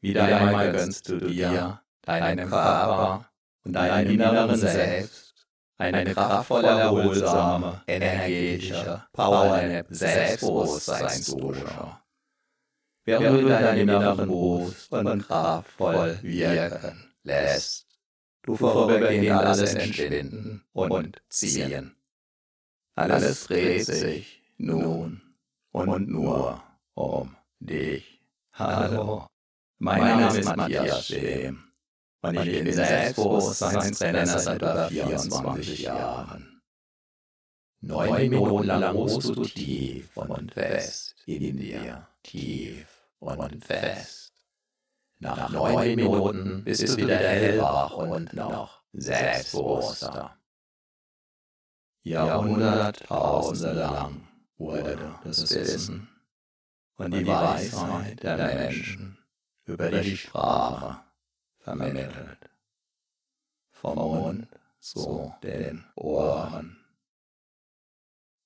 Wieder einmal gönnst du dir, deinem Körper und deinem inneren Selbst eine kraftvolle, erholsame, energetische Powernap Selbstbewusstseinsdusche. Während du deinen inneren bewusst und kraftvoll wirken lässt, du vorübergehend alles entschwinden und ziehen. Alles dreht sich nun und nur um dich. Hallo, mein Name ist Matthias Schem und ich bin Selbstbewusstseinstrainer seit über 24 Jahren. Neun Minuten lang ruhst du tief und fest in dir, tief und fest. Nach neun Minuten bist du wieder hellwach und noch selbstbewusster. Jahrhunderttausende lang wurde das Wissen und die Weisheit der Menschen über die Sprache vermittelt. Vom Mund zu den Ohren.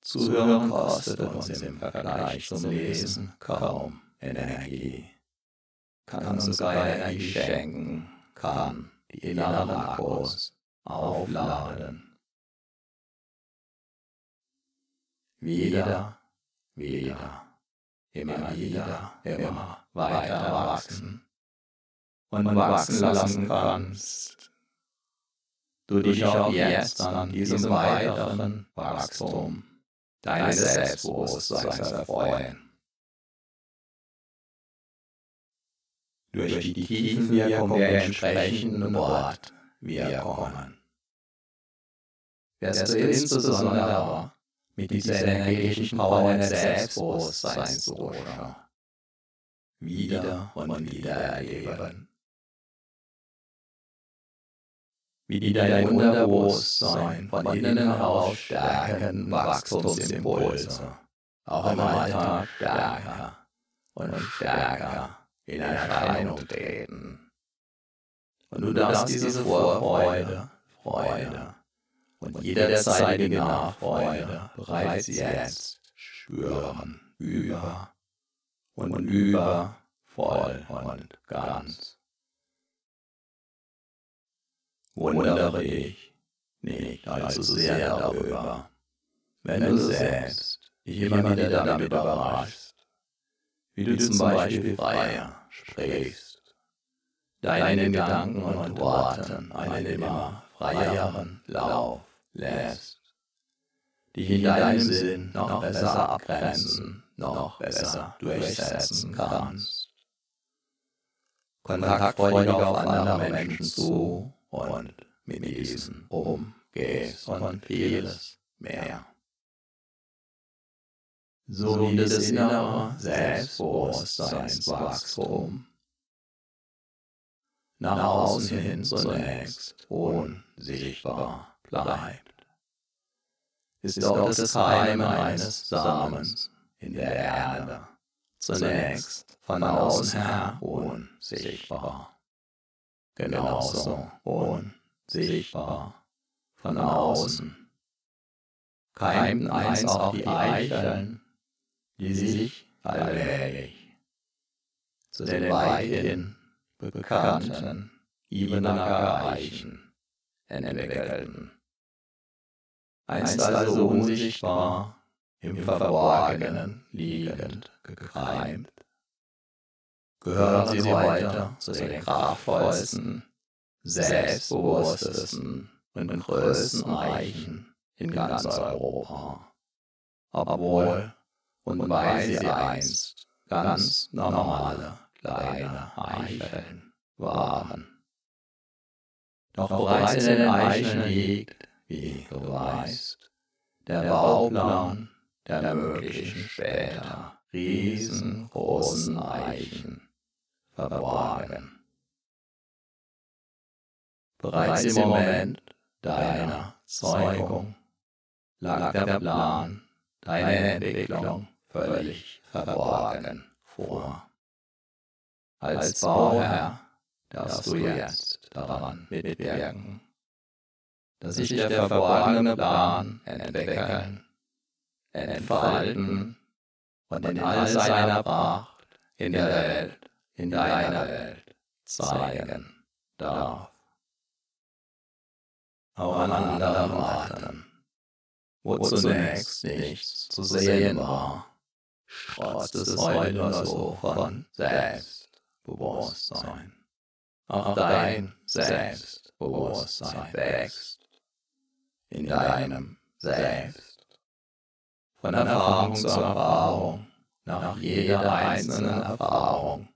Zuhören kostet uns im Vergleich zum Lesen kaum Energie. Kann uns sogar Energie schenken, kann die inneren Akkus aufladen. Wieder, wieder, immer wieder, immer weiter wachsen. und wachsen lassen kannst. Du dich auch jetzt an diesem weiteren Wachstum deines Selbstbewusstseins erfreuen. Durch die Tiefenwirkung der entsprechenden Wortwirkungen wirst du insbesondere mit dieser energetischen Power des Selbstbewusstseins wieder und wieder erleben. Wie die dein Unterbewusstsein von innen heraus stärken Wachstumsimpulse, auch im Alltag stärker und stärker in Erscheinung treten. Und du darfst diese Vorfreude, Freude und jederzeitige Nachfreude bereits jetzt spüren, über und über, voll und ganz. wundere ich nicht allzu sehr darüber, wenn du selbst dich immer wieder damit überraschst, wie du zum Beispiel freier sprichst, deinen Gedanken und Worten einen immer freieren Lauf lässt, dich in deinem Sinn noch besser abgrenzen, noch besser durchsetzen kannst. Kontaktfreudig auf andere Menschen zu und mit diesen umgehst und vieles mehr. So wie das innere Selbstbewusstseinswachstum nach außen hin zunächst unsichtbar bleibt, ist auch das Keim eines Samens in der Erde zunächst von außen her unsichtbar genauso unsichtbar von außen. Keimten einst auch die Eicheln, die sich allmählich zu den weithin bekannten Ibenacker Eichen entwickelten. Einst also unsichtbar, im Verborgenen liegend gekreimt, gehören sie heute zu den kraftvollsten, selbstbewusstesten und größten Eichen in ganz Europa. Obwohl und weil sie einst ganz normale kleine Eicheln waren. Doch bereits in den Eicheln liegt, wie du weißt, der Bauplan der möglichen später riesengroßen Eichen verborgen. Bereits im Moment deiner Zeugung lag der Plan deiner Entwicklung völlig verborgen vor. Als Bauherr darfst du jetzt daran mitwirken, dass sich der verborgene Plan entwickeln, entfalten und in all seiner Pracht in der Welt in deiner Welt zeigen darf. Auch an anderen Orten, wo zunächst nichts zu sehen war, strotzt es heute so von Selbstbewusstsein. Auch dein Selbstbewusstsein wächst in deinem Selbst. Von Erfahrung zu Erfahrung, nach jeder einzelnen Erfahrung,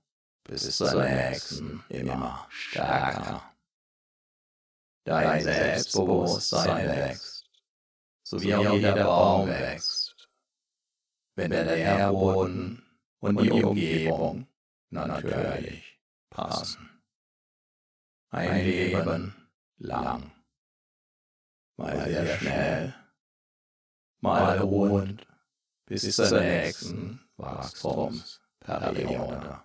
bis zur nächsten immer stärker. Dein Selbstbewusstsein wächst, so wie auch jeder Baum wächst, wenn der Nährboden und die Umgebung natürlich passen. Ein Leben lang. mal sehr schnell, mal ruhend, bis zur nächsten Wachstumsperiode.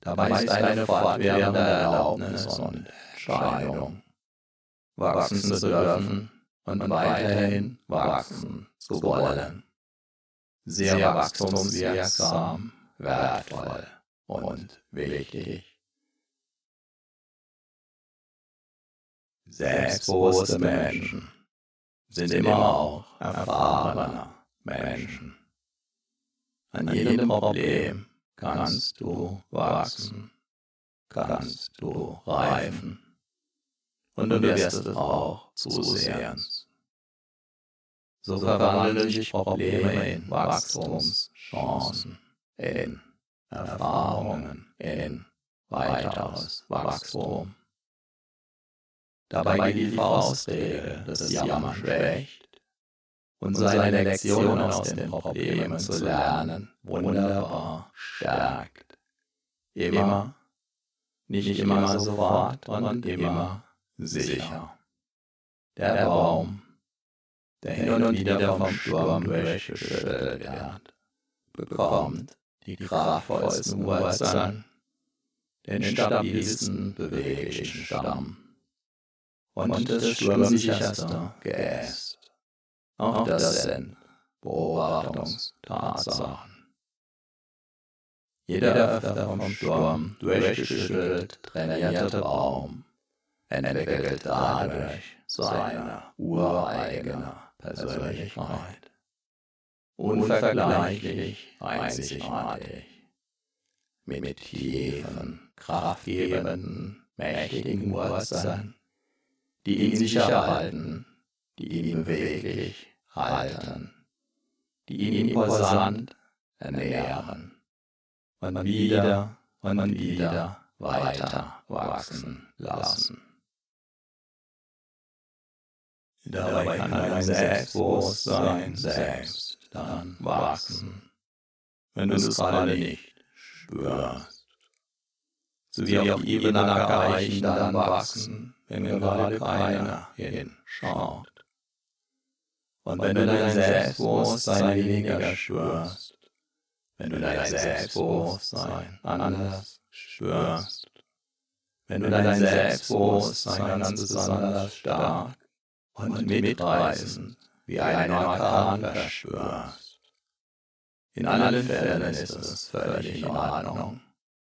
Dabei ist eine fortwährende Erlaubnis und Entscheidung, wachsen zu dürfen und weiterhin wachsen zu wollen. Sehr wachstumswirksam, wertvoll und wichtig. Selbstbewusste Menschen sind immer auch erfahrene Menschen. An jedem Problem kannst du wachsen, kannst du reifen und du wirst es auch zusehends. So verwandeln sich Probleme in Wachstumschancen, in Erfahrungen, in weiteres Wachstum. Dabei geht die Faustregel des Jammers schwächt und seine Lektion aus den Problemen zu lernen. wunderbar stärkt. Immer, nicht immer sofort und immer sicher. Der Baum, der hin und wieder vom Sturm durchgeschüttelt wird, bekommt die kraftvollsten Wurzeln, den stabilsten beweglichen Stamm und das sturmsicherste Geäst. Auch das sind Beobachtungstatsachen. Jeder öfter vom Sturm durchgeschüttelt trainierte Baum entwickelt dadurch seine ureigene Persönlichkeit. Unvergleichlich einzigartig. Mit tiefen, kraftgebenden, mächtigen Wurzeln die ihn sicher halten, die ihn beweglich halten, die ihn imposant ernähren und wieder und wieder weiter wachsen lassen. Dabei kann dein Selbstbewusstsein selbst dann wachsen, wenn du es gerade nicht spürst. So wie auch Ebenen erreichen dann wachsen, wenn gerade keiner hinschaut. Und wenn du dein Selbstbewusstsein weniger spürst, wenn du dein Selbstbewusstsein anders spürst, wenn du dein Selbstbewusstsein ganz besonders stark und mitreißend wie ein Orkan verspürst. In allen Fällen ist es völlig in Ordnung,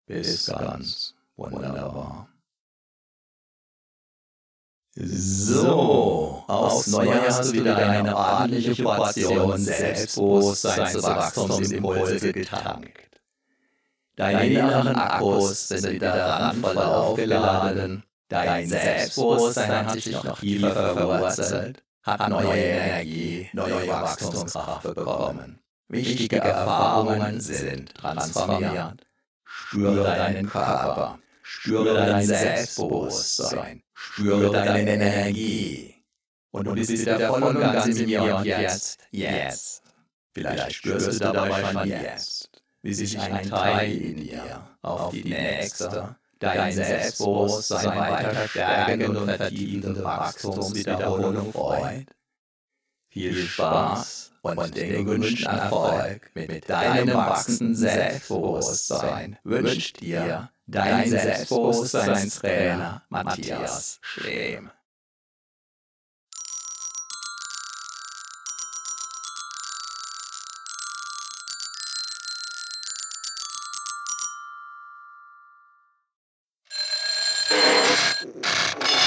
bis ganz wunderbar. So, aufs Neue hast du wieder eine ordentliche Portion Selbstbewusstseinswachstumsimpulse getankt. Deine inneren Akkus sind wieder randvoll aufgeladen, dein Selbstbewusstsein hat sich noch tiefer verwurzelt, hat neue Energie, neue Wachstumskraft bekommen. Wichtige Erfahrungen sind transformiert. Spüre deinen Körper, spüre dein Selbstbewusstsein, Spüre deine Energie. Und du bist wieder voll und ganz in mir und jetzt, jetzt. Vielleicht spürst du dabei schon jetzt, wie sich ein Teil in dir auf die nächste, dein Selbstbewusstsein weiter stärkende und vertiefende Wachstumswiederholung freut. Viel Spaß und den gewünschten Erfolg mit deinem wachsenden Selbstbewusstsein wünscht dir dein Selbstbewusstseinstrainer Matthias Schlehm. you